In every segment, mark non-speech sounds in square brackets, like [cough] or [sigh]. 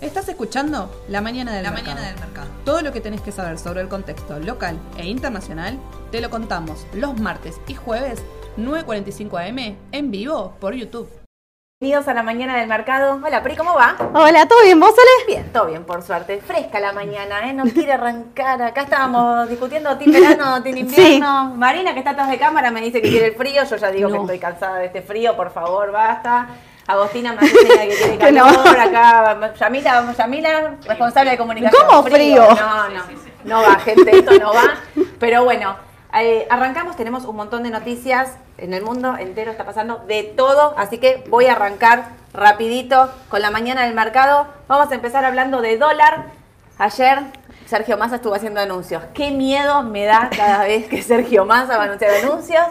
Estás escuchando La Mañana del, La mercado. Mañana del Mercado. Todo lo que tenés que saber sobre el contexto local e internacional te lo contamos los martes y jueves 9.45 am en vivo por YouTube. Bienvenidos a la mañana del mercado. Hola, Pri, ¿cómo va? Hola, ¿todo bien? ¿Vos, Ale? Bien, todo bien, por suerte. Fresca la mañana, ¿eh? No quiere arrancar. Acá estábamos discutiendo team verano, team invierno. Marina, que está atrás de cámara, me dice que quiere el frío. Yo ya digo que estoy cansada de este frío, por favor, basta. Agostina me señal que quiere [laughs] Que no. Acá, Yamila, Yamila, responsable de comunicación. ¿Cómo frío? No, no, no va, gente, esto no va. Pero bueno, eh, arrancamos, tenemos un montón de noticias en el mundo entero, está pasando de todo, así que voy a arrancar rapidito con la mañana del mercado. Vamos a empezar hablando de dólar. Ayer Sergio Massa estuvo haciendo anuncios. Qué miedo me da cada vez que Sergio Massa va a anunciar anuncios.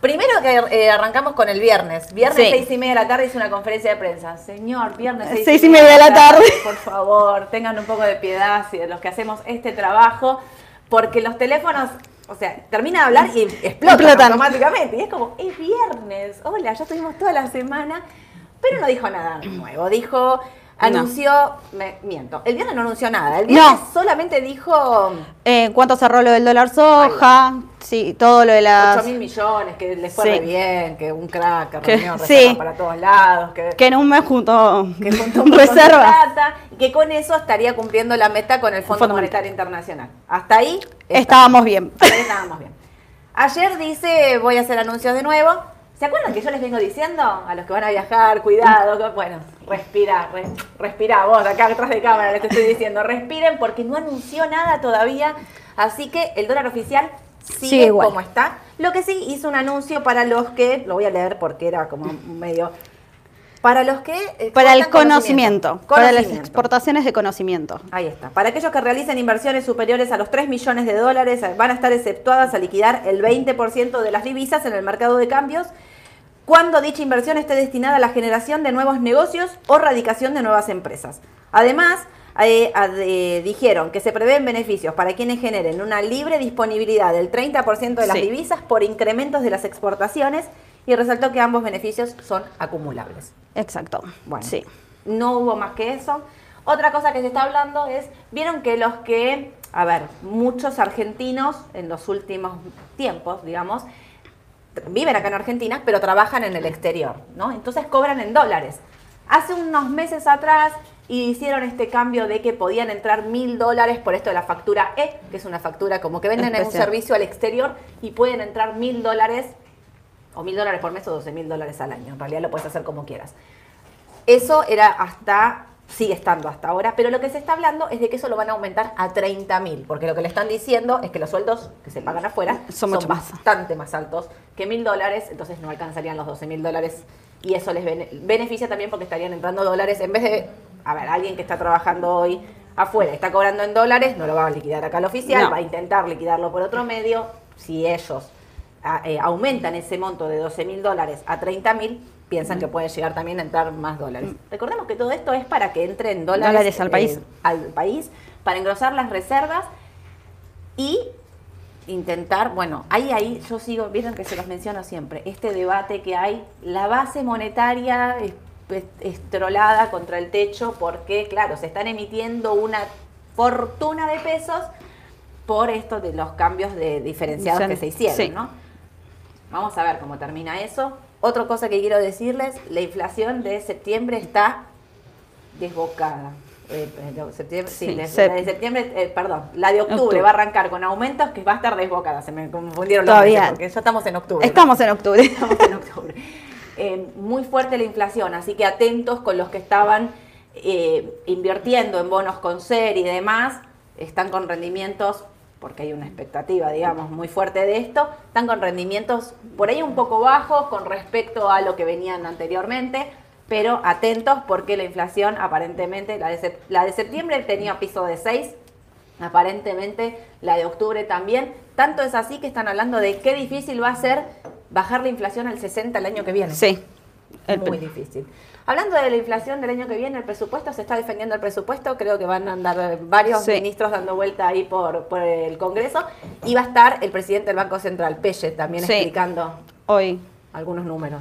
Primero que eh, arrancamos con el viernes. Viernes Sí. seis y media de la tarde hizo una conferencia de prensa. Señor, viernes seis, Seis y media de la tarde. [laughs] Por favor, tengan un poco de piedad si de los que hacemos este trabajo, porque los teléfonos, o sea, termina de hablar y explotan, Explotan. automáticamente. Y es como, es viernes, hola, ya estuvimos toda la semana, pero no dijo nada nuevo. Dijo, anunció, me, miento, el viernes no anunció nada. El viernes No. solamente dijo Eh, ¿Cuánto cerró lo del dólar soja? Sí, todo lo de 8 las... mil millones, que les fue Sí. re bien, que un crack, que Que- reunió sí. para todos lados, que... Que en un mes junto que juntó un [laughs] reservas. plata y que con eso estaría cumpliendo la meta con el Fondo, Fondo Monetario Internacional. Hasta ahí está. Estábamos bien. Hasta [laughs] ahí estábamos bien. Ayer dice, voy a hacer anuncios de nuevo. ¿Se acuerdan que yo les vengo diciendo a los que van a viajar, cuidado? Bueno, respira, re- respira vos, acá detrás de cámara les estoy diciendo, respiren porque no anunció nada todavía. Así que el dólar oficial sigue igual. como está. Lo que sí hizo un anuncio para los que, lo voy a leer porque era como medio... Para los que... eh, Para el conocimiento, para las exportaciones de conocimiento. Ahí está. Para aquellos que realicen inversiones superiores a los 3 millones de dólares, van a estar exceptuadas a liquidar el 20% de las divisas en el mercado de cambios cuando dicha inversión esté destinada a la generación de nuevos negocios o radicación de nuevas empresas. Además, eh, eh, dijeron que se prevén beneficios para quienes generen una libre disponibilidad del 30% de las Sí. divisas por incrementos de las exportaciones y resaltó que ambos beneficios son acumulables. Exacto. Bueno, Sí. no hubo más que eso. Otra cosa que se está hablando es, vieron que los que, a ver, muchos argentinos en los últimos tiempos, digamos, viven acá en Argentina, pero trabajan en el exterior, ¿no? Entonces cobran en dólares. Hace unos meses atrás hicieron este cambio de que podían entrar mil dólares por esto de la factura E, que es una factura como que venden en un servicio al exterior y pueden entrar mil dólares o mil dólares por mes o doce mil dólares al año. En realidad lo puedes hacer como quieras. Eso era hasta, sigue estando hasta ahora, pero lo que se está hablando es de que eso lo van a aumentar a 30 mil, porque lo que le están diciendo es que los sueldos que se pagan afuera Son son, mucho más. bastante más altos que mil dólares, entonces no alcanzarían los 12 mil dólares y eso les bene- beneficia también porque estarían entrando dólares en vez de, a ver, alguien que está trabajando hoy afuera, está cobrando en dólares, no lo va a liquidar acá al oficial, No. va a intentar liquidarlo por otro medio, si ellos a- eh, aumentan ese monto de 12 mil dólares a 30 mil, piensan que puede llegar también a entrar más dólares. Recordemos que todo esto es para que entren dólares, Dólares al país. eh, al país, para engrosar las reservas y intentar, bueno, ahí, ahí yo sigo, vieron que se los menciono siempre, este debate que hay, la base monetaria es- es- estrolada contra el techo porque, claro, se están emitiendo una fortuna de pesos por esto de los cambios de diferenciados que se hicieron, Sí. ¿no? Vamos a ver cómo termina eso. Otra cosa que quiero decirles, la inflación de septiembre está desbocada. Eh, eh, de septiembre, sí, Sí, la- de septiembre, eh, perdón, la de octubre, Octubre. va a arrancar con aumentos que va a estar desbocada. Se me confundieron los Todavía. meses porque ya estamos en octubre. ¿no? Estamos en octubre. [laughs] Estamos en octubre. Eh, muy fuerte la inflación, así que atentos con los que estaban invirtiendo en bonos con ser y demás, están con rendimientos, porque hay una expectativa, digamos, muy fuerte de esto, están con rendimientos por ahí un poco bajos con respecto a lo que venían anteriormente, pero atentos porque la inflación aparentemente, la de, sep- la de septiembre tenía piso de 6, aparentemente la de octubre también. Tanto es así que están hablando de qué difícil va a ser bajar la inflación al 60 el año que viene. Sí. El Muy difícil. Hablando de la inflación del año que viene, el presupuesto, se está defendiendo el presupuesto, creo que van a andar varios Sí. ministros dando vuelta ahí por, por el Congreso, y va a estar el presidente del Banco Central, Pelle, también Sí. explicando Hoy. algunos números.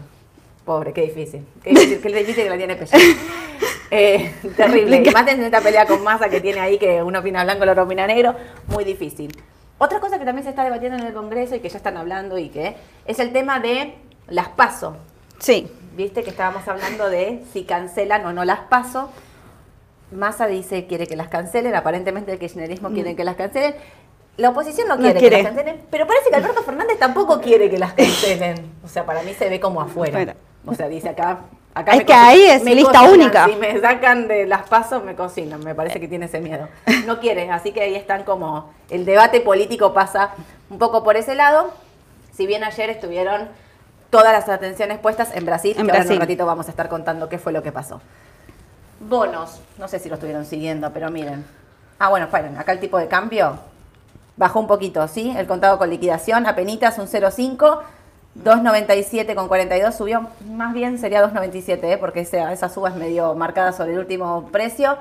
Pobre, qué difícil. Qué difícil, qué difícil que la tiene Pelle. [laughs] Eh, terrible. Y más en esta pelea con masa que tiene ahí, que uno opina blanco, el otro opina negro, muy difícil. Otra cosa que también se está debatiendo en el Congreso y que ya están hablando y que es el tema de las paso. Sí. Viste que estábamos hablando de si cancelan o no las paso. Massa dice quiere que las cancelen, aparentemente el kirchnerismo quiere que las cancelen. La oposición no No quiere, que las cancelen, pero parece que Alberto Fernández tampoco quiere que las cancelen. O sea, para mí se ve como afuera. O sea, dice acá. acá Es que ahí es me lista cocinan. única. Si me sacan de las pasos, me cocinan. Me parece que tiene ese miedo. No quiere, así que ahí están como. El debate político pasa un poco por ese lado. Si bien ayer estuvieron todas las atenciones puestas en Brasil, En que ahora en un ratito vamos a estar contando qué fue lo que pasó. Bonos, no sé si lo estuvieron siguiendo, pero miren. Ah, bueno, esperen, acá el tipo de cambio bajó un poquito, ¿sí? El contado con liquidación, apenitas un 0,5, 2,97 con 42 subió, más bien sería 2,97, ¿eh? porque esa, esa suba es medio marcada sobre el último precio,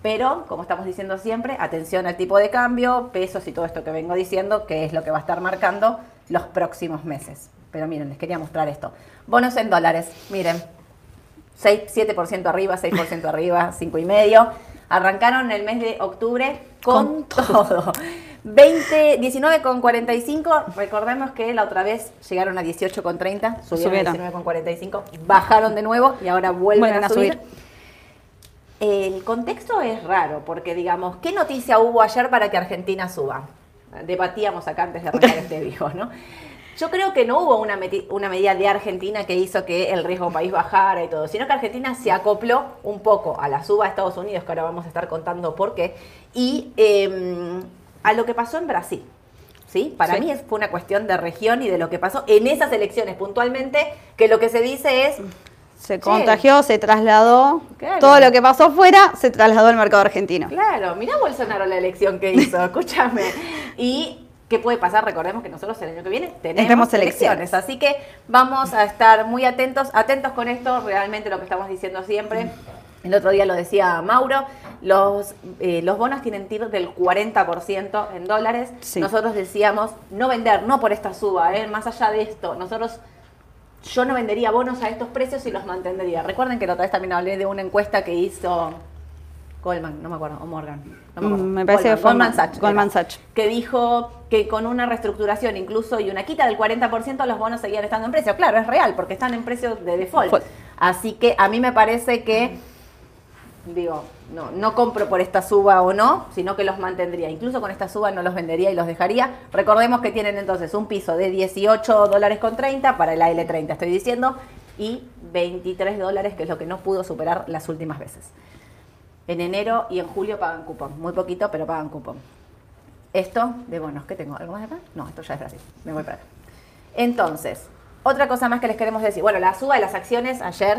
pero como estamos diciendo siempre, atención al tipo de cambio, pesos y todo esto que vengo diciendo, que es lo que va a estar marcando los próximos meses. Pero miren, les quería mostrar esto. Bonos en dólares, miren, 6, 7% arriba, 6% [laughs] arriba, 5,5%. Arrancaron el mes de octubre con, Con todo. 20, 19,45. [laughs] Recordemos que la otra vez llegaron a 18,30, subieron, Subieron. a 19,45, bajaron de nuevo y ahora vuelven Vuelven a, a subir. subir. El contexto es raro, porque digamos, ¿qué noticia hubo ayer para que Argentina suba? Debatíamos acá antes de arrancar este vivo, ¿no? Yo creo que no hubo una, una medida de Argentina que hizo que el riesgo país bajara y todo, sino que Argentina se acopló un poco a la suba de Estados Unidos, que ahora vamos a estar contando por qué, y eh, a lo que pasó en Brasil. ¿Sí? Para Sí. mí es- fue una cuestión de región y de lo que pasó en esas elecciones puntualmente, que lo que se dice es, Se contagió, se trasladó. Claro. Todo lo que pasó afuera se trasladó al mercado argentino. Claro, mirá Bolsonaro la elección que hizo, [laughs] escúchame. Y qué puede pasar, recordemos que nosotros el año que viene tenemos, Tenemos elecciones. elecciones. así que vamos a estar muy atentos, atentos con esto, realmente lo que estamos diciendo siempre. El otro día lo decía Mauro, los, eh, los bonos tienen tiro del 40% en dólares. Sí. Nosotros decíamos no vender, no por esta suba, eh, más allá de esto. Nosotros yo no vendería bonos a estos precios y los mantendría. Recuerden que la otra vez también hablé de una encuesta que hizo Goldman, no me acuerdo, o Morgan. No me, acuerdo. Mm, me parece que Goldman, fue Goldman Ma- Sachs. Goldman era, Sachs. Que dijo que con una reestructuración incluso y una quita del 40% los bonos seguían estando en precio. Claro, es real, porque están en precio de default. Default. Así que a mí me parece que, digo, no, no compro por esta suba o no, sino que los mantendría. Incluso con esta suba no los vendería y los dejaría. Recordemos que tienen entonces un piso de 18 dólares con 30 para el AL30, estoy diciendo, y 23 dólares, que es lo que no pudo superar las últimas veces. En enero y en julio pagan cupón. Muy poquito, pero pagan cupón. Esto de bonos, ¿qué tengo? ¿Algo más de acá? No, esto ya es Brasil. Me voy para acá. Entonces, otra cosa más que les queremos decir. Bueno, la suba de las acciones ayer,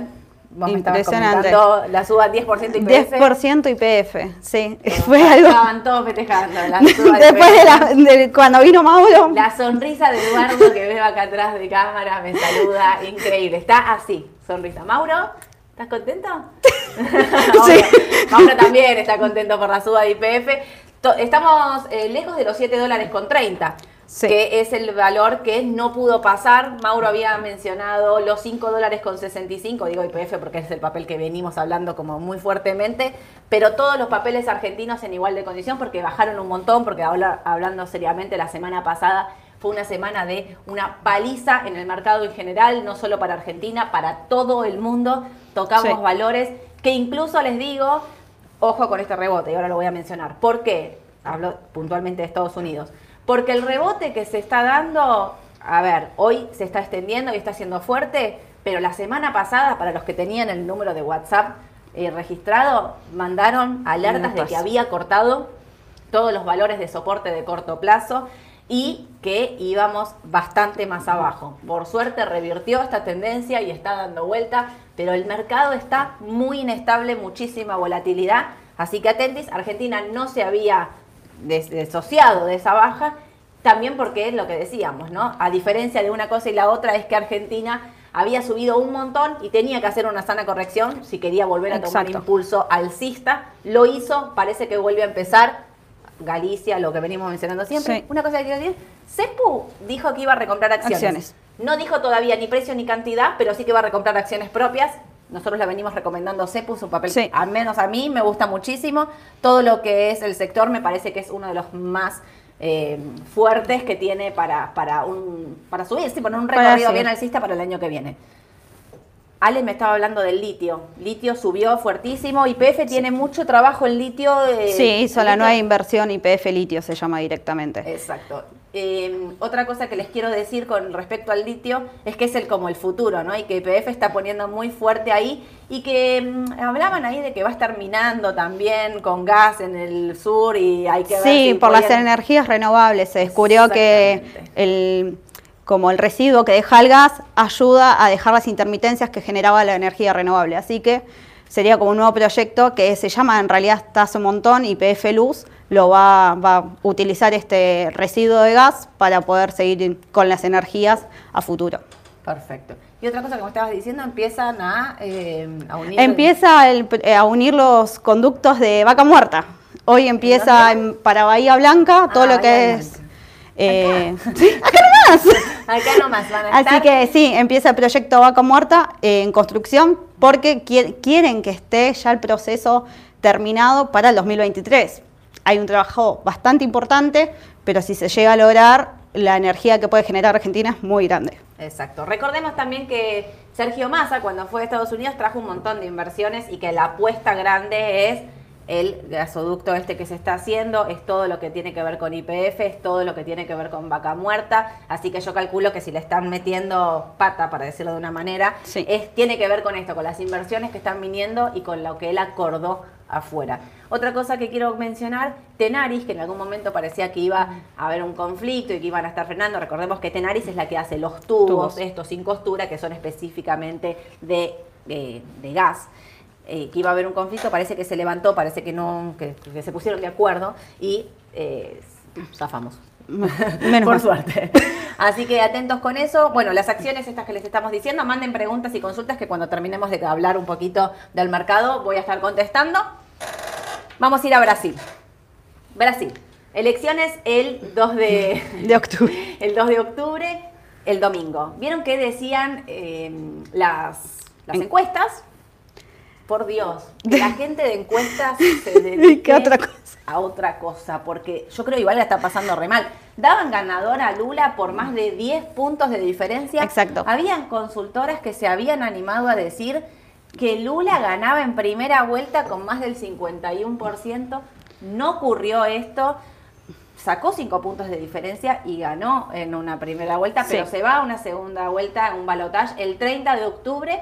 vos Impresionante. la suba 10% IPF. 10% IPF, sí. [laughs] Fue algo. Estaban todos festejando la suba [laughs] de Después de, la, de cuando vino Mauro. La sonrisa de Eduardo que veo acá atrás de cámara me saluda, increíble. Está así, sonrisa. Mauro, ¿estás contento? [laughs] Mauro también está contento por la suba de IPF. Estamos eh, lejos de los 7 dólares con 30. Sí. que es el valor que no pudo pasar. Mauro había mencionado los 5 dólares con 65, digo IPF porque es el papel que venimos hablando como muy fuertemente, pero todos los papeles argentinos en igual de condición porque bajaron un montón, porque habla- hablando seriamente la semana pasada fue una semana de una paliza en el mercado en general, no solo para Argentina, para todo el mundo. Tocamos Sí. valores que incluso les digo, ojo con este rebote, y ahora lo voy a mencionar. ¿Por qué? Hablo puntualmente de Estados Unidos. Porque el rebote que se está dando, a ver, hoy se está extendiendo y está siendo fuerte, pero la semana pasada, para los que tenían el número de WhatsApp eh, registrado, mandaron alertas de que había cortado todos los valores de soporte de corto plazo y que íbamos bastante más abajo. Por suerte revirtió esta tendencia y está dando vuelta, pero el mercado está muy inestable, muchísima volatilidad, así que atentis, Argentina no se había des- desociado de esa baja, también porque es lo que decíamos, ¿no? A diferencia de una cosa y la otra es que Argentina había subido un montón y tenía que hacer una sana corrección si quería volver a tomar Exacto. impulso alcista. Lo hizo, parece que vuelve a empezar. Galicia, lo que venimos mencionando siempre. Sí. Una cosa que quiero decir, CEPU dijo que iba a recomprar acciones. Acciones. No dijo todavía ni precio ni cantidad, pero sí que va a recomprar acciones propias. Nosotros la venimos recomendando CEPUS, un papel Sí. al menos a mí me gusta muchísimo. Todo lo que es el sector me parece que es uno de los más eh, fuertes que tiene para, para, un, para subir, sí, poner un recorrido bien alcista para el año que viene. Ale me estaba hablando del litio. Litio subió fuertísimo. YPF tiene mucho trabajo en litio. eh, Sí, hizo la nueva inversión IPF litio, se llama directamente. Exacto. Eh, otra cosa que les quiero decir con respecto al litio es que es el como el futuro, ¿no? Y que YPF está poniendo muy fuerte ahí y que mm, hablaban ahí de que va a estar minando también con gas en el sur y hay que ver Sí, si por las podían- energías renovables. Se descubrió que el, como el residuo que deja el gas ayuda a dejar las intermitencias que generaba la energía renovable. Así que sería como un nuevo proyecto que se llama, en realidad está hace un montón, IPF Luz, lo va, va a utilizar este residuo de gas para poder seguir con las energías a futuro. Perfecto. Y otra cosa que me estabas diciendo, empiezan a, eh, a unir... Empieza el- eh, a unir los conductos de vaca muerta. Hoy empieza en- para Bahía Blanca todo Ah, lo que Bahía es... Eh, [laughs] sí, acá nomás. Acá nomás van a Así estar. que sí, empieza el proyecto Vaca Muerta eh, en construcción porque qui- quieren que esté ya el proceso terminado para el 2023. Hay un trabajo bastante importante, pero si se llega a lograr, la energía que puede generar Argentina es muy grande. Exacto. Recordemos también que Sergio Massa, cuando fue a Estados Unidos, trajo un montón de inversiones y que la apuesta grande es el gasoducto este que se está haciendo, es todo lo que tiene que ver con IPF, es todo lo que tiene que ver con vaca muerta. Así que yo calculo que si le están metiendo pata, para decirlo de una manera, Sí. es, tiene que ver con esto, con las inversiones que están viniendo y con lo que él acordó afuera. Otra cosa que quiero mencionar, Tenaris, que en algún momento parecía que iba a haber un conflicto y que iban a estar frenando. Recordemos que Tenaris es la que hace los tubos, Tubos. estos sin costura, que son específicamente de, de- de gas. Eh, que iba a haber un conflicto, parece que se levantó, parece que no, que, que se pusieron de acuerdo y eh, zafamos. Menos Por suerte. Así que atentos con eso. Bueno, las acciones estas que les estamos diciendo, manden preguntas y consultas que cuando terminemos de hablar un poquito del mercado voy a estar contestando. Vamos a ir a Brasil. Brasil. Elecciones el 2 de, [laughs] De octubre. el 2 de octubre, el domingo. ¿Vieron qué decían eh, las, las En- encuestas? Por Dios, que la [laughs] gente de encuestas se [laughs] dedique ¿Qué otra cosa? a otra cosa, porque yo creo que igual la está pasando re mal. Daban ganador a Lula por más de 10 puntos de diferencia. Exacto. Habían consultoras que se habían animado a decir que Lula ganaba en primera vuelta con más del 51%. No ocurrió esto. Sacó 5 puntos de diferencia y ganó en una primera vuelta, pero Sí. se va a una segunda vuelta, un balotaje el 30 de octubre.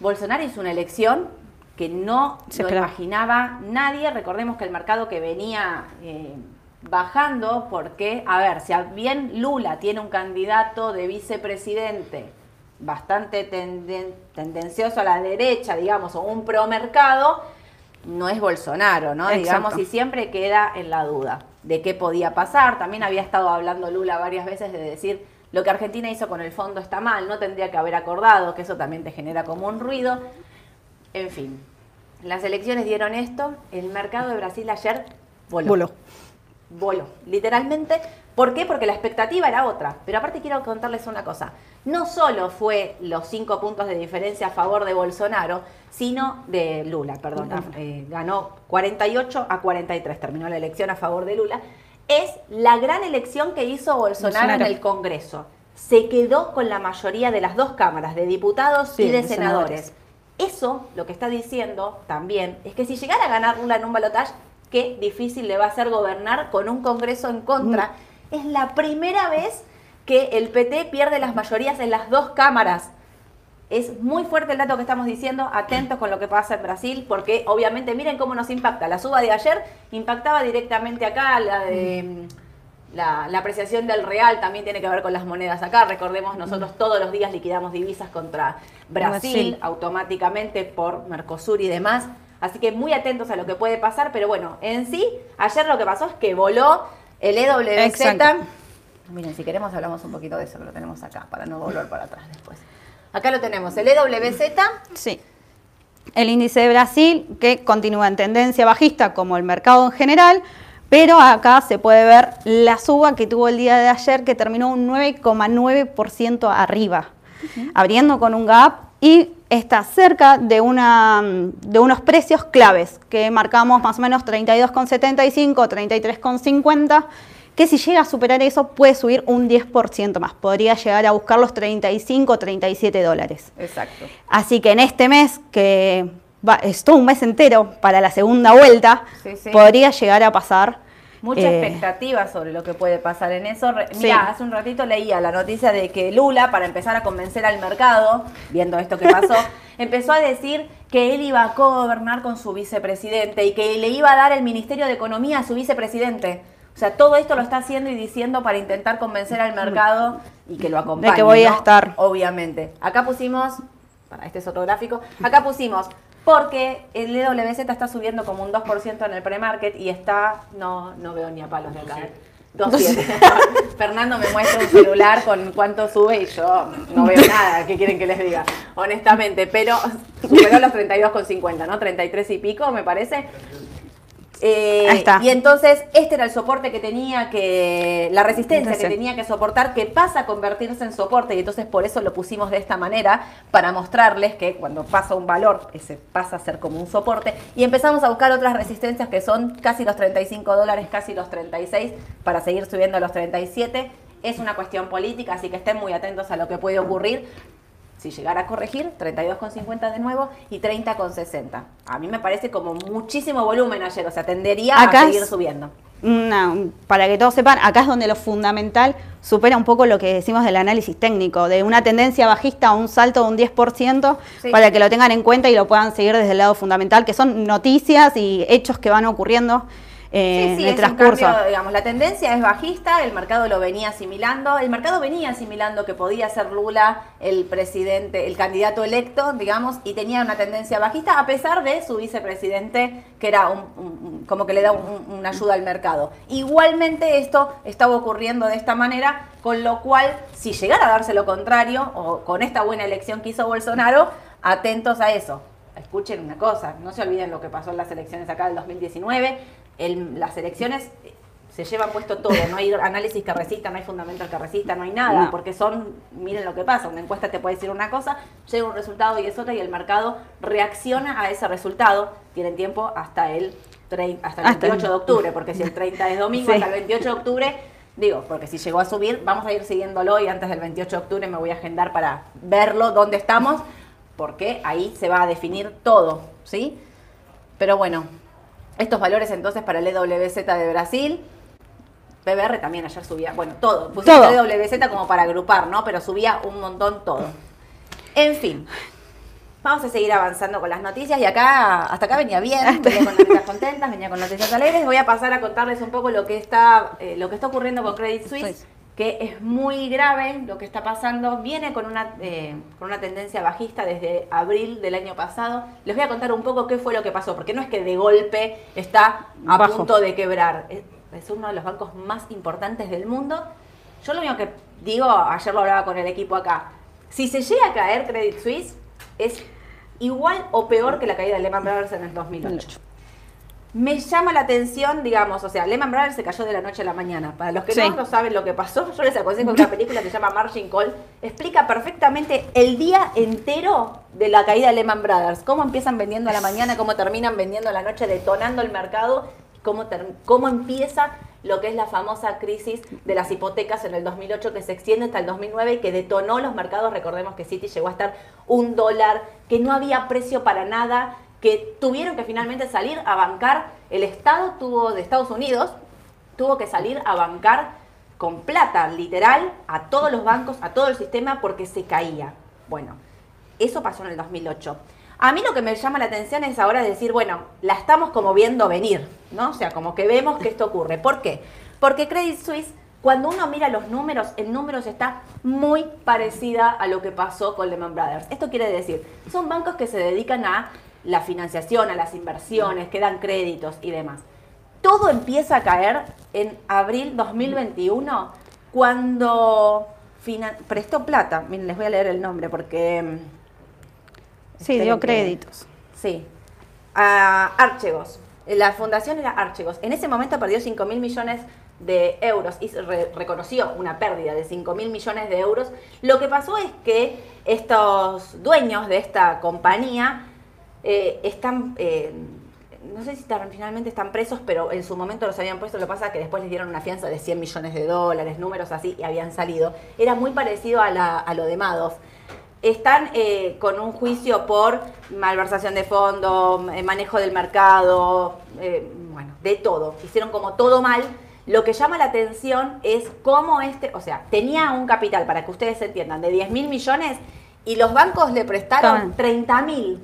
Bolsonaro hizo una elección que no Se lo esperaba. imaginaba nadie. Recordemos que el mercado que venía eh, bajando, porque, a ver, si bien Lula tiene un candidato de vicepresidente bastante tenden- tendencioso a la derecha, digamos, o un promercado, no es Bolsonaro, ¿no? Exacto. Digamos, y siempre queda en la duda de qué podía pasar. También había estado hablando Lula varias veces de decir lo que Argentina hizo con el fondo está mal, no tendría que haber acordado, que eso también te genera como un ruido. En fin, las elecciones dieron esto, el mercado de Brasil ayer voló. Voló. Voló, literalmente. ¿Por qué? Porque la expectativa era otra. Pero aparte quiero contarles una cosa. No solo fue los cinco puntos de diferencia a favor de Bolsonaro, sino de Lula, perdón. Eh, ganó 48 a 43, terminó la elección a favor de Lula. Es la gran elección que hizo Bolsonaro, Bolsonaro. en el Congreso. Se quedó con la mayoría de las dos cámaras, de diputados Sí, y de de senadores. senadores. Eso lo que está diciendo también es que si llegara a ganar Lula en un balotaje, qué difícil le va a ser gobernar con un Congreso en contra. Es la primera vez que el PT pierde las mayorías en las dos cámaras. Es muy fuerte el dato que estamos diciendo, atentos con lo que pasa en Brasil, porque obviamente miren cómo nos impacta. La suba de ayer impactaba directamente acá, la de mm, la, la apreciación del real también tiene que ver con las monedas acá. Recordemos, nosotros todos los días liquidamos divisas contra Brasil, Brasil. automáticamente por Mercosur y demás. Así que muy atentos a lo que puede pasar, pero bueno, en sí, ayer lo que pasó es que voló el EWZ. Exacto. Miren, si queremos hablamos un poquito de eso, que lo tenemos acá, para no volver para atrás después. Acá lo tenemos, el EWZ. Sí. El índice de Brasil, que continúa en tendencia bajista como el mercado en general, pero acá se puede ver la suba que tuvo el día de ayer, que terminó un 9,9% arriba, abriendo con un gap y está cerca de, una, de unos precios claves que marcamos más o menos 32,75, 33,50 que si llega a superar eso puede subir un 10% más. Podría llegar a buscar los 35 37 dólares. Exacto. Así que en este mes, que va, es todo un mes entero para la segunda vuelta, Sí, sí. podría llegar a pasar. Mucha eh, expectativa sobre lo que puede pasar en eso. Sí. Mira, hace un ratito leía la noticia de que Lula, para empezar a convencer al mercado, viendo esto que pasó, [laughs] empezó a decir que él iba a co-gobernar con su vicepresidente y que le iba a dar el Ministerio de Economía a su vicepresidente. O sea, todo esto lo está haciendo y diciendo para intentar convencer al mercado y que lo acompañe. De que voy a ¿no? estar. Obviamente. Acá pusimos, para este es otro gráfico, acá pusimos, porque el EWZ está subiendo como un 2% en el pre-market y está, no, no veo ni a palos de acá. ¿eh? 2.7. [laughs] Fernando me muestra un celular con cuánto sube y yo no veo nada. ¿Qué quieren que les diga? Honestamente, pero [laughs] superó los 32,50, ¿no? 33 y pico, me parece. Eh, Ahí está. Y entonces este era el soporte que tenía que, la resistencia que tenía que soportar, que pasa a convertirse en soporte y entonces por eso lo pusimos de esta manera, para mostrarles que cuando pasa un valor, ese pasa a ser como un soporte y empezamos a buscar otras resistencias que son casi los 35 dólares, casi los 36, para seguir subiendo a los 37. Es una cuestión política, así que estén muy atentos a lo que puede ocurrir. Si llegara a corregir, 32,50 de nuevo y 30,60. A mí me parece como muchísimo volumen ayer, o sea, tendería Acá a seguir es- subiendo. una- para que todos sepan, acá es donde lo fundamental supera un poco lo que decimos del análisis técnico, de una tendencia bajista a un salto de un 10%, Sí. para que lo tengan en cuenta y lo puedan seguir desde el lado fundamental, que son noticias y hechos que van ocurriendo eh, Sí, sí, en el es un transcurso. cambio, digamos, la tendencia es bajista, el mercado lo venía asimilando, el mercado venía asimilando que podía ser Lula el presidente, el candidato electo, digamos, y tenía una tendencia bajista a pesar de su vicepresidente, que era un- un- un- como que le da un- una ayuda al mercado. Igualmente esto estaba ocurriendo de esta manera, con lo cual, si llegara a darse lo contrario, o con esta buena elección que hizo Bolsonaro, atentos a eso. Escuchen una cosa, no se olviden lo que pasó en las elecciones acá del 2019. El- las elecciones eh, se llevan puesto todo, no hay análisis que resista, no hay fundamental que resista, no hay nada, No. porque son, miren lo que pasa, una encuesta te puede decir una cosa, llega un resultado y es otra y el mercado reacciona a ese resultado. Tienen tiempo hasta el, hasta el Hasta el- 28 de octubre, porque si el 30 es domingo, Sí. hasta el 28 de octubre, digo, porque si llegó a subir, vamos a ir siguiéndolo y antes del 28 de octubre me voy a agendar para verlo, dónde estamos, porque ahí se va a definir todo, ¿sí? Pero bueno, estos valores entonces para el EWZ de Brasil, PBR también ayer subía, bueno, todo, pusimos Todo. el EWZ como para agrupar, ¿no? Pero subía un montón todo. En fin. Vamos a seguir avanzando con las noticias y acá, hasta acá venía bien, venía con noticias contentas, venía con noticias alegres. Voy a pasar a contarles un poco lo que está, eh, lo que está ocurriendo con Credit Suisse, Suisse. Que es muy grave lo que está pasando. Viene con una, eh, con una tendencia bajista desde abril del año pasado. Les voy a contar un poco qué fue lo que pasó, porque no es que de golpe está a Bajo. punto de quebrar. Es, es uno de los bancos más importantes del mundo. Yo lo único que digo, ayer lo hablaba con el equipo acá, si se llega a caer Credit Suisse, es igual o peor que la caída de Lehman Brothers en el 2008. Me llama la atención, digamos, o sea, Lehman Brothers se cayó de la noche a la mañana. Para los que Sí. no, no saben lo que pasó, yo les aconsejo una película que se llama Margin Call. Explica perfectamente el día entero de la caída de Lehman Brothers. Cómo empiezan vendiendo a la mañana, cómo terminan vendiendo a la noche, detonando el mercado, cómo, cómo empieza lo que es la famosa crisis de las hipotecas en el 2008 que se extiende hasta el 2009 y que detonó los mercados. Recordemos que Citi llegó a estar un dólar, que no había precio para nada, que tuvieron que finalmente salir a bancar. El Estado tuvo de Estados Unidos tuvo que salir a bancar con plata, literal, a todos los bancos, a todo el sistema porque se caía. Bueno, eso pasó en el 2008. A mí lo que me llama la atención es ahora decir, bueno, la estamos como viendo venir, ¿no? O sea, como que vemos que esto ocurre. ¿Por qué? Porque Credit Suisse, cuando uno mira los números, en números está muy parecida a lo que pasó con Lehman Brothers. Esto quiere decir, son bancos que se dedican a la financiación, a las inversiones, que dan créditos y demás. Todo empieza a caer en abril 2021 cuando prestó plata. Miren, les voy a leer el nombre porque... mm, Sí, dio que- créditos. Sí. A Archegos. La fundación era Archegos. En ese momento perdió 5 mil millones de euros y reconoció una pérdida de 5 mil millones de euros, lo que pasó es que estos dueños de esta compañía eh, están, eh, no sé si están, finalmente están presos, pero en su momento los habían puesto, lo que pasa es que después les dieron una fianza de 100 millones de dólares, números así, y habían salido. Era muy parecido a, la, a lo de Madoff están eh, con un juicio por malversación de fondos, manejo del mercado, bueno, de todo. Hicieron como todo mal lo que llama la atención es cómo este, o sea, tenía un capital, para que ustedes entiendan, de 10 mil millones y los bancos le prestaron 30 mil.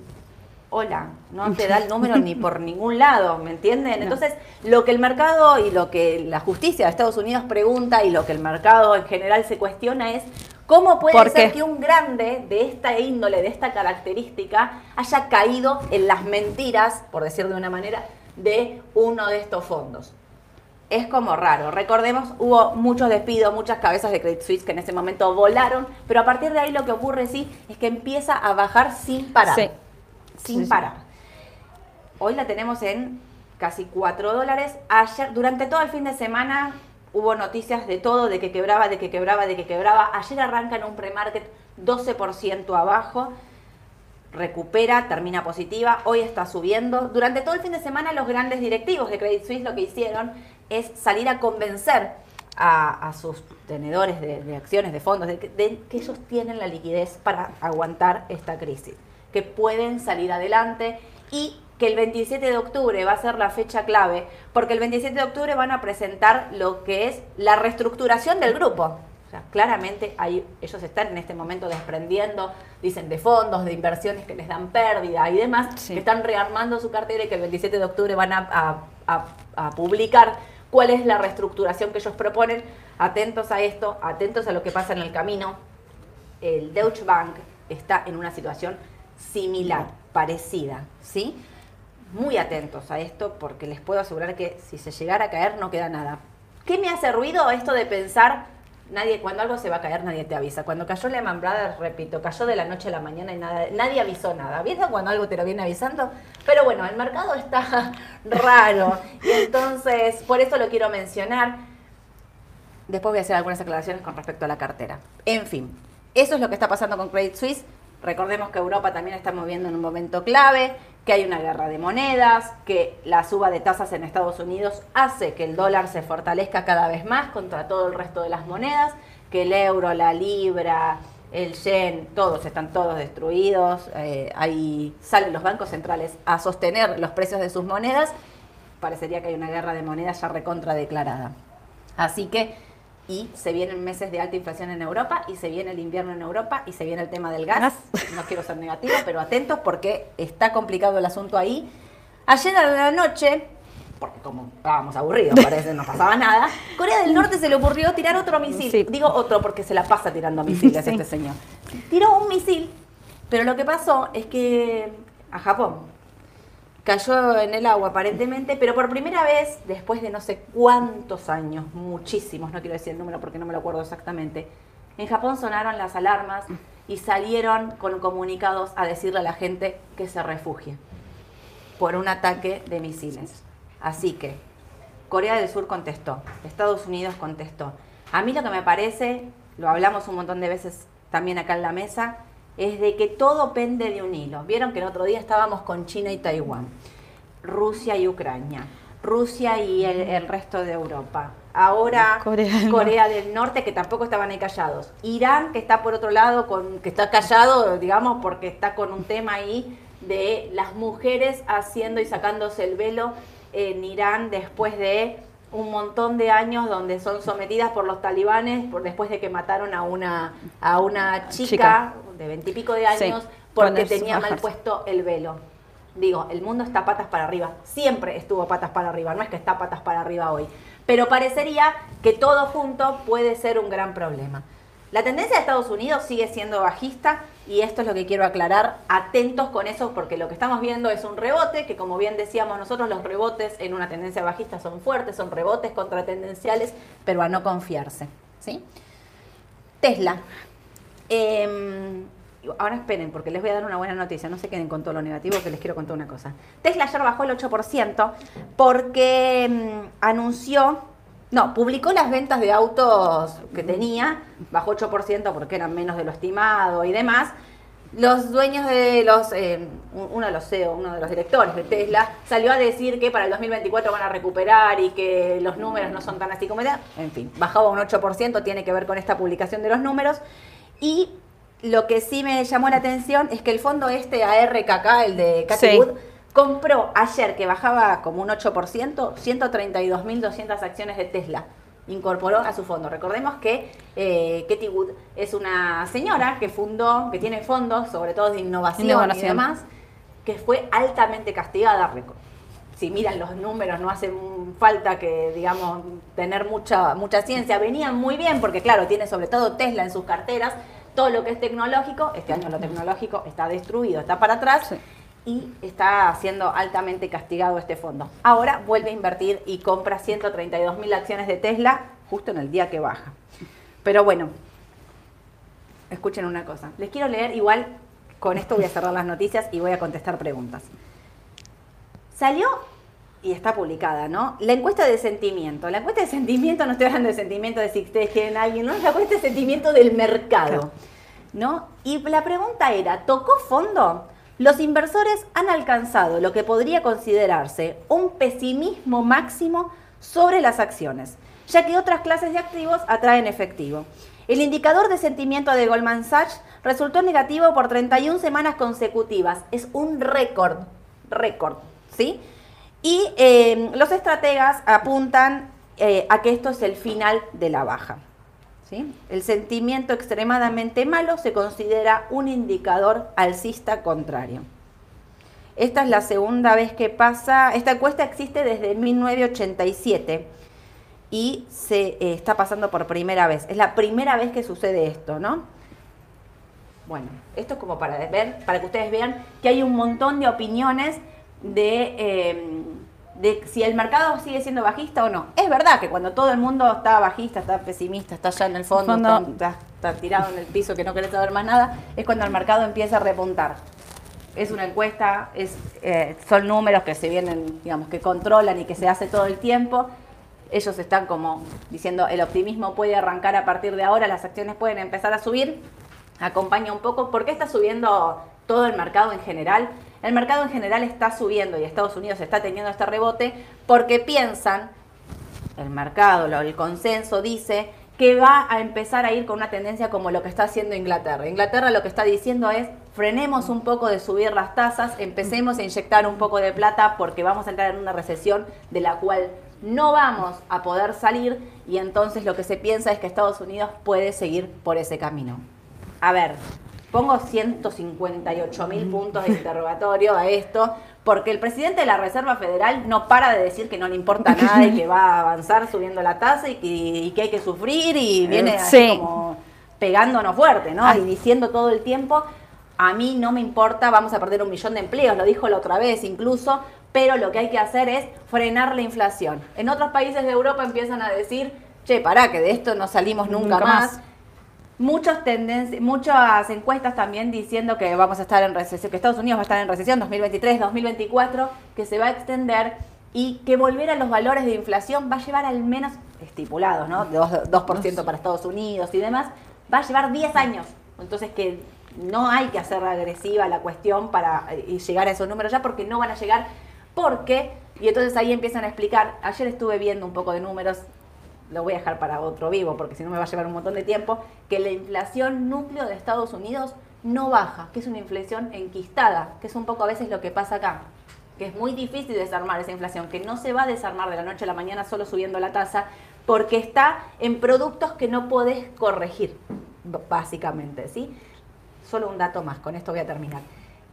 Hola, no te [laughs] da el número ni por ningún lado, ¿me entienden? Entonces, lo que el mercado y lo que la justicia de Estados Unidos pregunta y lo que el mercado en general se cuestiona es ¿Cómo puede ser que un grande de esta índole, de esta característica, haya caído en las mentiras, por decir de una manera, de uno de estos fondos? es como raro. Recordemos, hubo muchos despidos, muchas cabezas de Credit Suisse que en ese momento volaron, pero a partir de ahí lo que ocurre sí es que empieza a bajar sin parar. Sí. Sin parar. Hoy la tenemos en casi 4 dólares. Ayer, durante todo el fin de semana, hubo noticias de todo, de que quebraba, de que quebraba, de que quebraba. Ayer arranca en un pre-market 12% abajo recupera, termina positiva, hoy está subiendo. Durante todo el fin de semana los grandes directivos de Credit Suisse lo que hicieron es salir a convencer a, sus tenedores de, acciones, de fondos, de, que ellos tienen la liquidez para aguantar esta crisis, que pueden salir adelante y que el 27 de octubre va a ser la fecha clave, porque el 27 de octubre van a presentar lo que es la reestructuración del grupo. O sea, claramente hay, ellos están en este momento desprendiendo, dicen, de fondos, de inversiones que les dan pérdida y demás, que están rearmando su cartera y que el 27 de octubre van a, a publicar cuál es la reestructuración que ellos proponen. Atentos a esto, atentos a lo que pasa en el camino. El Deutsche Bank está en una situación similar, parecida, ¿sí? Muy atentos a esto porque les puedo asegurar que si se llegara a caer no queda nada. ¿Ququé me hace ruido esto de pensar nadie, cuando algo se va a caer, nadie te avisa. Cuando cayó Lehman Brothers, repito, cayó de la noche a la mañana y nada, nadie avisó nada. ¿Viste cuando algo te lo viene avisando? Pero bueno, el mercado está [laughs] raro. Y entonces, por eso lo quiero mencionar. Después voy a hacer algunas aclaraciones con respecto a la cartera. En fin, eso es lo que está pasando con Credit Suisse. Recordemos que Europa también está moviendo en un momento clave, que hay una guerra de monedas, que la suba de tasas en Estados Unidos hace que el dólar se fortalezca cada vez más contra todo el resto de las monedas, que el euro, la libra, el yen, todos están todos destruidos, eh, ahí salen los bancos centrales a sostener los precios de sus monedas, parecería que hay una guerra de monedas ya recontra declarada. Así que y se vienen meses de alta inflación en Europa y se viene el invierno en Europa y se viene el tema del gas. No quiero ser negativa, pero atentos porque está complicado el asunto ahí. Ayer a la noche, porque como estábamos aburridos, parece no pasaba nada, Corea del Norte se le ocurrió tirar otro misil. Digo otro porque se la pasa tirando misiles este señor. Tiró un misil, pero lo que pasó es que a Japón, cayó en el agua aparentemente, pero por primera vez, después de no sé cuántos años, muchísimos, no quiero decir el número porque no me lo acuerdo exactamente, en Japón sonaron las alarmas y salieron con comunicados a decirle a la gente que se refugie por un ataque de misiles. Así que Corea del Sur contestó, Estados Unidos contestó. A mí lo que me parece, lo hablamos un montón de veces también acá en la mesa, es de que todo pende de un hilo. Vieron que el otro día estábamos con China y Taiwán, Rusia y Ucrania, Rusia y el, resto de Europa. Ahora Corea del, Norte, que tampoco estaban ahí callados. Irán, que está por otro lado, con, que está callado, digamos, porque está con un tema ahí de las mujeres haciendo y sacándose el velo en Irán después de un montón de años donde son sometidas por los talibanes por después de que mataron a una a una chica, de veintipico de años porque tenía mal puesto el velo. Digo, el mundo está patas para arriba. Siempre estuvo patas para arriba, no es que está patas para arriba hoy. Pero parecería que todo junto puede ser un gran problema. La tendencia de Estados Unidos sigue siendo bajista y esto es lo que quiero aclarar. Atentos con eso porque lo que estamos viendo es un rebote, que como bien decíamos nosotros, los rebotes en una tendencia bajista son fuertes, son rebotes contratendenciales, pero a no confiarse. ¿sí? Tesla. Em, ahora esperen, porque les voy a dar una buena noticia. No se queden con todo lo negativo, que les quiero contar una cosa. Tesla ayer bajó el 8% porque em, anunció No, publicó las ventas de autos que tenía, bajó 8% porque eran menos de lo estimado y demás. Los dueños de los, eh, uno de los CEO, uno de los directores de Tesla, salió a decir que para el 2024 van a recuperar y que los números no son tan así como era. En fin, bajaba un 8%, tiene que ver con esta publicación de los números. Y lo que sí me llamó la atención es que el fondo este ARKK, el de Cathy Sí. Compró ayer, que bajaba como un 8%, 132.200 acciones de Tesla. Incorporó a su fondo. Recordemos que eh, Katie Wood es una señora que fundó, que tiene fondos, sobre todo de innovación, y demás, que fue altamente castigada. Si miran los números, no hace falta que, digamos, tener mucha, mucha ciencia. Venían muy bien, porque claro, tiene sobre todo Tesla en sus carteras, todo lo que es tecnológico, este año lo tecnológico está destruido, está para atrás Sí. Y está siendo altamente castigado este fondo. Ahora vuelve a invertir y compra 132 mil acciones de Tesla justo en el día que baja. Pero bueno, escuchen una cosa. Les quiero leer, igual con esto voy a cerrar las noticias y voy a contestar preguntas. Salió y está publicada, ¿no? La encuesta de sentimiento. La encuesta de sentimiento, no estoy hablando de sentimiento de si ustedes quieren a alguien, no, es la encuesta de sentimiento del mercado. ¿no? Y la pregunta era, ¿tocó fondo? Los inversores han alcanzado lo que podría considerarse un pesimismo máximo sobre las acciones, ya que otras clases de activos atraen efectivo. El indicador de sentimiento de Goldman Sachs resultó negativo por 31 semanas consecutivas. Es un récord, récord, ¿sí? Y eh, los estrategas apuntan eh, a que esto es el final de la baja. El sentimiento extremadamente malo se considera un indicador alcista contrario. Esta es la segunda vez que pasa, esta encuesta existe desde 1987 y se eh, está pasando por primera vez. Es la primera vez que sucede esto, ¿no? Bueno, esto es como para ver, para que ustedes vean que hay un montón de opiniones de, eh, de si el mercado sigue siendo bajista o no. Es verdad que cuando todo el mundo está bajista, está pesimista, está allá en el fondo, Fondo. Está, está- está tirado en el piso que no querés saber más nada, es cuando el mercado empieza a repuntar. Es una encuesta, es, eh, son números que se vienen, digamos, que controlan y que se hace todo el tiempo. Ellos están como diciendo, el optimismo puede arrancar a partir de ahora, las acciones pueden empezar a subir. Acompaña un poco. ¿Por qué está subiendo todo el mercado en general? El mercado en general está subiendo y Estados Unidos está teniendo este rebote porque piensan, el mercado, el consenso dice que va a empezar a ir con una tendencia como lo que está haciendo Inglaterra. Inglaterra lo que está diciendo es frenemos un poco de subir las tasas, empecemos a inyectar un poco de plata porque vamos a entrar en una recesión de la cual no vamos a poder salir y entonces lo que se piensa es que Estados Unidos puede seguir por ese camino. A ver, pongo 158 mil puntos de interrogatorio a esto, porque el presidente de la Reserva Federal no para de decir que no le importa [laughs] nada y que va a avanzar subiendo la tasa y que, y que hay que sufrir y viene así Sí. como pegándonos fuerte, ¿no? Ay. Y diciendo todo el tiempo, a mí no me importa, vamos a perder un millón de empleos, lo dijo la otra vez incluso, pero lo que hay que hacer es frenar la inflación. En otros países de Europa empiezan a decir, che, pará, que de esto no salimos nunca, Nunca más. más. Muchas tendencias, muchas encuestas también diciendo que vamos a estar en recesión, que Estados Unidos va a estar en recesión 2023, 2024, que se va a extender y que volver a los valores de inflación va a llevar al menos estipulados, ¿no? 2%, 2% para Estados Unidos y demás, va a llevar 10 años. Entonces que no hay que hacer agresiva la cuestión para eh, llegar a esos números ya porque no van a llegar porque y entonces ahí empiezan a explicar, ayer estuve viendo un poco de números lo voy a dejar para otro vivo porque si no me va a llevar un montón de tiempo, que la inflación núcleo de Estados Unidos no baja, que es una inflación enquistada, que es un poco a veces lo que pasa acá, que es muy difícil desarmar esa inflación, que no se va a desarmar de la noche a la mañana solo subiendo la tasa, porque está en productos que no podés corregir, básicamente, ¿sí? Solo un dato más, con esto voy a terminar.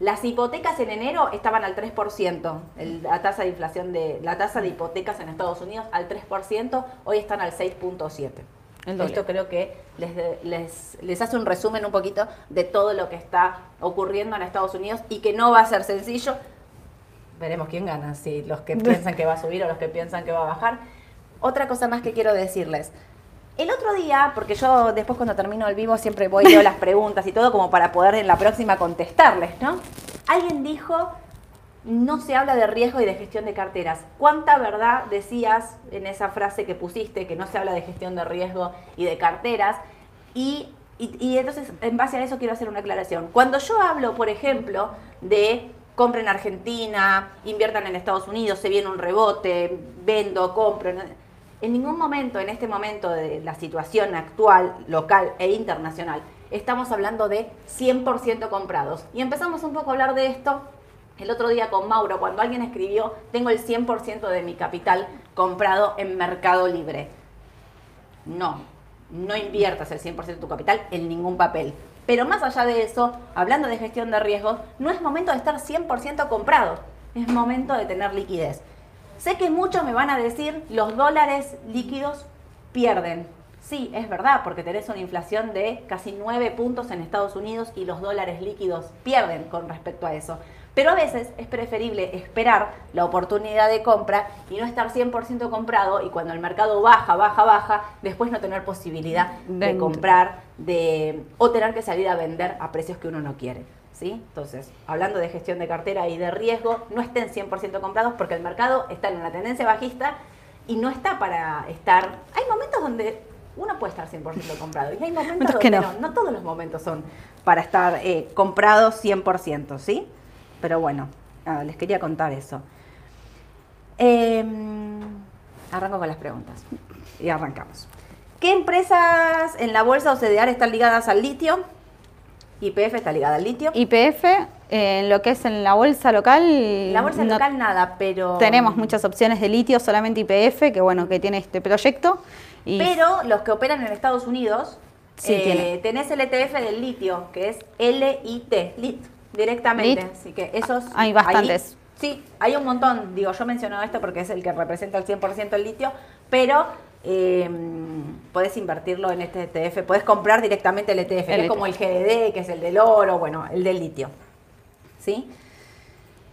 Las hipotecas en enero estaban al 3%, el- la tasa de inflación de la tasa de hipotecas en Estados Unidos al 3%, hoy están al 6.7. El doble. Esto creo que les, les, les hace un resumen un poquito de todo lo que está ocurriendo en Estados Unidos y que no va a ser sencillo. Veremos quién gana, si los que [laughs] piensan que va a subir o los que piensan que va a bajar. Otra cosa más que quiero decirles. El otro día, porque yo después cuando termino el vivo siempre voy leo las preguntas y todo como para poder en la próxima contestarles, ¿no? Alguien dijo no se habla de riesgo y de gestión de carteras. ¿Cuánta verdad decías en esa frase que pusiste que no se habla de gestión de riesgo y de carteras? Y, y, entonces, en base a eso quiero hacer una aclaración. Cuando yo hablo, por ejemplo, de compren en Argentina, inviertan en Estados Unidos, se viene un rebote, vendo, compro. En ningún momento, en este momento de la situación actual, local e internacional, estamos hablando de 100% comprados. Y empezamos un poco a hablar de esto el otro día con Mauro, cuando alguien escribió, tengo el 100% de mi capital comprado en Mercado Libre. No, no inviertas el 100% de tu capital en ningún papel. Pero más allá de eso, hablando de gestión de riesgos, no es momento de estar 100% comprado, es momento de tener liquidez. Sé que muchos me van a decir, los dólares líquidos pierden. Sí, es verdad, porque tenés una inflación de casi 9 puntos en Estados Unidos y los dólares líquidos pierden con respecto a eso. Pero a veces es preferible esperar la oportunidad de compra y no estar 100% comprado y cuando el mercado baja, baja, baja, después no tener posibilidad de comprar de, o tener que salir a vender a precios que uno no quiere. ¿Sí? Entonces, hablando de gestión de cartera y de riesgo, no estén 100% comprados porque el mercado está en una tendencia bajista y no está para estar... Hay momentos donde uno puede estar 100% comprado y hay momentos donde no. no. todos los momentos son para estar eh, comprados 100%, ¿sí? Pero bueno, les quería contar eso. Em, arranco con las preguntas y arrancamos. ¿Qué empresas en la bolsa OCDEAR están ligadas al litio? YPF está ligada al litio. YPF, en lo que es en la bolsa local. La bolsa local nada, pero. Tenemos muchas opciones de litio, solamente YPF, que bueno, que tiene este proyecto. Pero los que operan en Estados Unidos, sí, eh, tenés el ETF del litio, que es LIT, LIT directamente. Así que esos. Hay bastantes. sí, hay un montón. Digo, yo menciono esto porque es el que representa el 100% el litio, pero eh, puedes invertirlo en este ETF. Puedes comprar directamente el ETF, que es como el GDD, que es el del oro, bueno, el del litio. ¿Sí?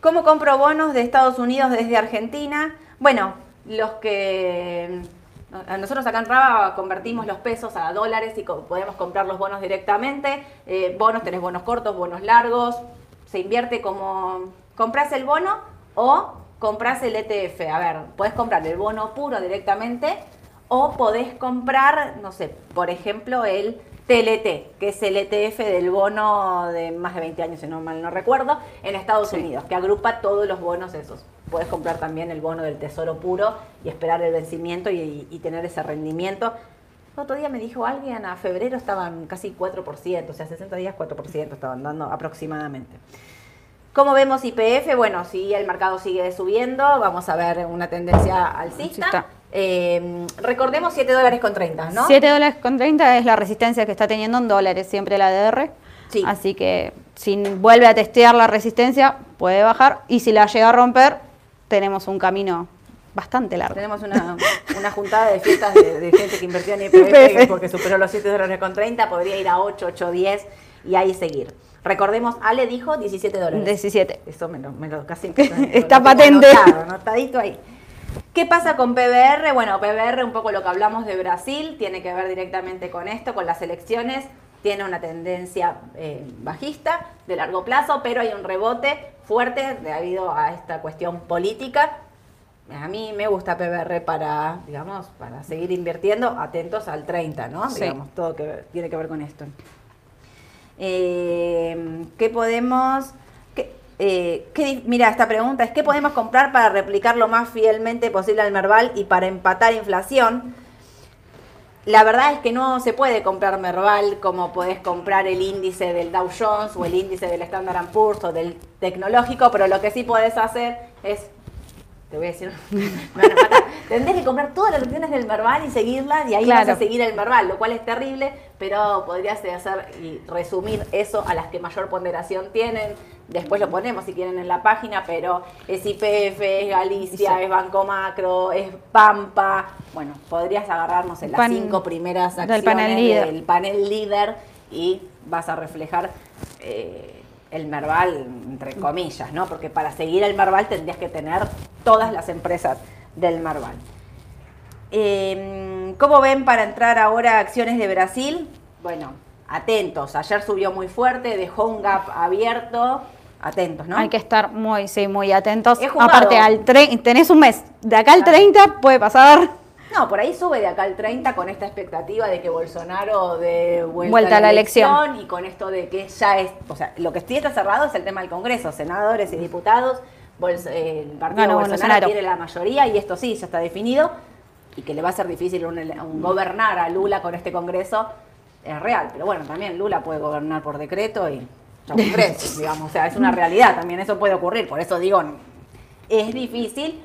¿Cómo compro bonos de Estados Unidos desde Argentina? Bueno, los que nosotros acá en Raba convertimos los pesos a dólares y podemos comprar los bonos directamente. Eh, bonos, tenés bonos cortos, bonos largos. Se invierte como compras el bono o compras el ETF. A ver, podés comprar el bono puro directamente o podés comprar, no sé, por ejemplo, el TLT, que es el ETF del bono de más de 20 años, si no mal no recuerdo, en Estados Unidos, que agrupa todos los bonos esos puedes comprar también el bono del tesoro puro y esperar el vencimiento y, tener ese rendimiento. otro día me dijo alguien, a febrero estaban casi 4%, o sea, 60 días 4% estaban dando aproximadamente. ¿Cómo vemos IPF? Bueno, si el mercado sigue subiendo, vamos a ver una tendencia alcista. Eh, recordemos 7 dólares con 30, ¿no? 7 dólares con 30 es la resistencia que está teniendo en dólares siempre la DR. Sí. Así que si vuelve a testear la resistencia, puede bajar. Y si la llega a romper, tenemos un camino bastante largo. Tenemos una, juntada de fiestas de, gente que invirtió en [laughs] IPF porque superó los 7 dólares con 30, podría ir a 8, 8, 10 y ahí seguir. Recordemos, Ale dijo 17 dólares. 17. Eso me lo, me lo casi... [laughs] Está patente. anotadito ahí. ¿Qué pasa con PBR? Bueno, PBR, un poco lo que hablamos de Brasil, tiene que ver directamente con esto, con las elecciones. Tiene una tendencia eh, bajista de largo plazo, pero hay un rebote fuerte debido a esta cuestión política. A mí me gusta PBR para, digamos, para seguir invirtiendo, atentos al 30, ¿no? Digamos, todo que tiene que ver con esto. Eh, ¿Qué podemos...? Eh, mira, esta pregunta es, ¿qué podemos comprar para replicar lo más fielmente posible al Merval y para empatar inflación? La verdad es que no se puede comprar Merval como podés comprar el índice del Dow Jones o el índice del Standard Poor's o del tecnológico, pero lo que sí podés hacer es te voy a decir, [laughs] Tendrás que comprar todas las acciones del Merval y seguirlas y ahí vas a seguir el Merval, lo cual es terrible, pero podrías hacer y resumir eso a las que mayor ponderación tienen. Después lo ponemos si quieren en la página, pero es IPF, es Galicia, es Banco Macro, es Pampa. Bueno, podrías agarrarnos en las cinco primeras acciones del panel líder, del panel líder y vas a reflejar. Eh, el Merval, entre comillas, ¿no? Porque para seguir el Merval tendrías que tener todas las empresas del Merval. Em, ¿Cómo ven para entrar ahora acciones de Brasil? Bueno, atentos. Ayer subió muy fuerte, dejó un gap abierto. Atentos, ¿no? Hay que estar muy, sí, muy atentos. Aparte, al tre- tenés un mes. De acá al 30 puede pasar. No, por ahí sube de acá al 30 con esta expectativa de que Bolsonaro de vuelta, Vuelta a la elección. y con esto de que ya es, o sea, lo que sí está cerrado es el tema del Congreso, senadores y diputados, Bols- eh, el partido Ganó Bolsonaro Bolsonaro. tiene la mayoría y esto sí, ya está definido y que le va a ser difícil un gobernar a Lula con este Congreso es real, pero bueno, también Lula puede gobernar por decreto y ya Congreso, digamos, o sea, es una realidad, también eso puede ocurrir, por eso digo, es difícil.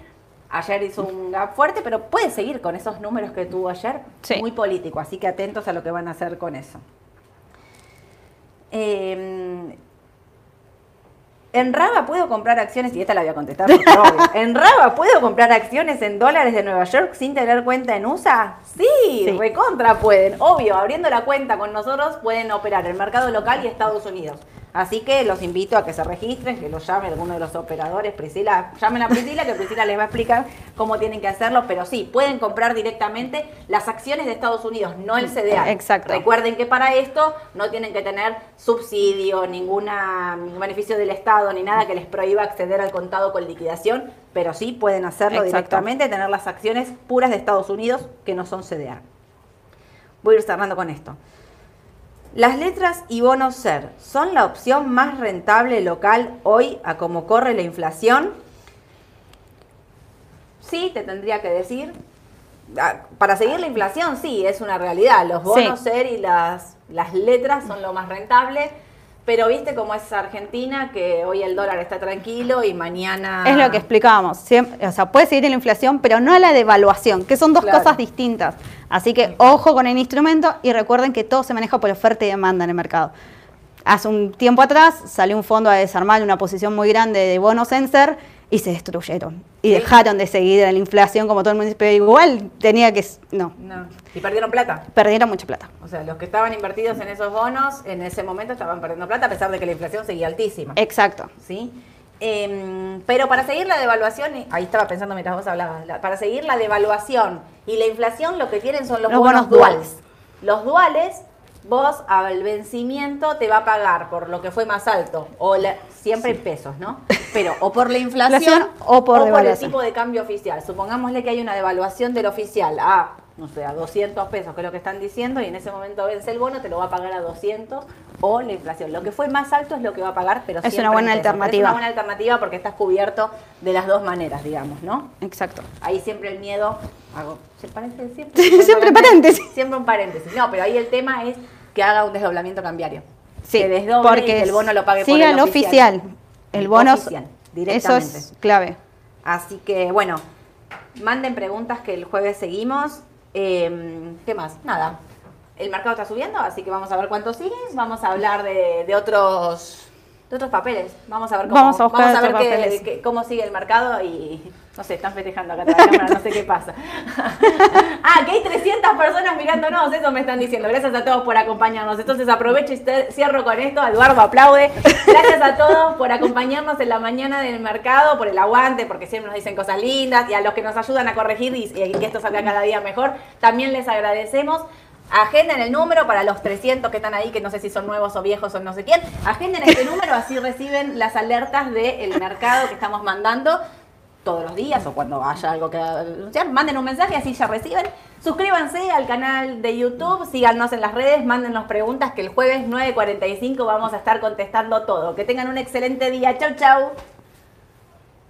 Ayer hizo un gap fuerte, pero puede seguir con esos números que tuvo ayer. Sí. Muy político, así que atentos a lo que van a hacer con eso. Eh, en Raba puedo comprar acciones, y esta la voy a contestar porque obvio. [laughs] ¿En Raba puedo comprar acciones en dólares de Nueva York sin tener cuenta en USA? Sí, Sí. recontra pueden. Obvio, abriendo la cuenta con nosotros pueden operar el mercado local y Estados Unidos. Así que los invito a que se registren, que los llame alguno de los operadores. Priscila, llamen a Priscila, que Priscila les va a explicar cómo tienen que hacerlo. Pero sí, pueden comprar directamente las acciones de Estados Unidos, no el CDA. Exacto. Recuerden que para esto no tienen que tener subsidio, ninguna, ningún beneficio del Estado, ni nada que les prohíba acceder al contado con liquidación. Pero sí pueden hacerlo Exacto. directamente, tener las acciones puras de Estados Unidos que no son CDA. Voy a ir cerrando con esto. Las letras y bonos SER son la opción más rentable local hoy a cómo corre la inflación. Sí, te tendría que decir. Ah, Para seguir la inflación, sí, es una realidad. Los bonos Sí. SER y las, las letras son lo más rentable. Pero viste cómo es Argentina, que hoy el dólar está tranquilo y mañana... Es lo que explicábamos. Siempre, o sea, puede seguir en la inflación, pero no a la devaluación, que son dos Claro. cosas distintas. Así que ojo con el instrumento y recuerden que todo se maneja por oferta y demanda en el mercado. Hace un tiempo atrás salió un fondo a desarmar una posición muy grande de bonos en SER y se destruyeron. Y Sí. dejaron de seguir la inflación como todo el mundo pero igual tenía que... No, No. Y perdieron plata. perdieron mucha plata. O sea, los que estaban invertidos en esos bonos, en ese momento estaban perdiendo plata, a pesar de que la inflación seguía altísima. Exacto. ¿sí? Em, pero para seguir la devaluación, ahí estaba pensando mientras vos hablabas, la- para seguir la devaluación y la inflación lo que tienen son los, Los bonos, bonos duales. duales. Los duales, vos al vencimiento te va a pagar por lo que fue más alto, o la- siempre en pesos, ¿no? Pero o por la [laughs] inflación Inflación o por el tipo de cambio oficial. Supongámosle que hay una devaluación del oficial a, no sé, a 200 pesos, que es lo que están diciendo, y en ese momento vence el bono, te lo va a pagar a 200 o la inflación. Lo que fue más alto es lo que va a pagar, pero Es una buena alternativa. Es una buena alternativa porque estás cubierto de las dos maneras, digamos, ¿no? Exacto. Ahí siempre el miedo, hago, ¿se parece siempre? [laughs] Siempre paréntesis. Siempre un paréntesis. No, pero ahí el tema es que haga un desdoblamiento cambiario. Sí, que desdoble y que el bono lo pague por siga el el oficial. El bono Oficial, eso directamente. es clave. Así que, bueno, manden preguntas que el jueves seguimos. Eh, ¿Qué más? Nada. El mercado está subiendo, así que vamos a ver cuánto sigue. Vamos a hablar de, de otros de otros papeles. Vamos a ver cómo, Vamos a buscar vamos a ver qué- cómo sigue el mercado y no sé, están festejando acá atrás de la cámara, no sé qué pasa. [laughs] ah, que hay 300 personas mirándonos, eso me están diciendo. Gracias a todos por acompañarnos. Entonces aprovecho y cierro con esto. Eduardo aplaude. Gracias a todos por acompañarnos en la mañana del mercado, por el aguante, porque siempre nos dicen cosas lindas y a los que nos ayudan a corregir y, y que esto salga cada día mejor, también les agradecemos. Agenden el número para los 300 que están ahí, que no sé si son nuevos o viejos o no sé quién. Agenden este [laughs] número, así reciben las alertas del mercado que estamos mandando todos los días o cuando haya algo que anunciar. Manden un mensaje, así ya reciben. Suscríbanse al canal de YouTube, síganos en las redes, mándennos preguntas que el jueves 9.45 vamos a estar contestando todo. Que tengan un excelente día. Chau, chau.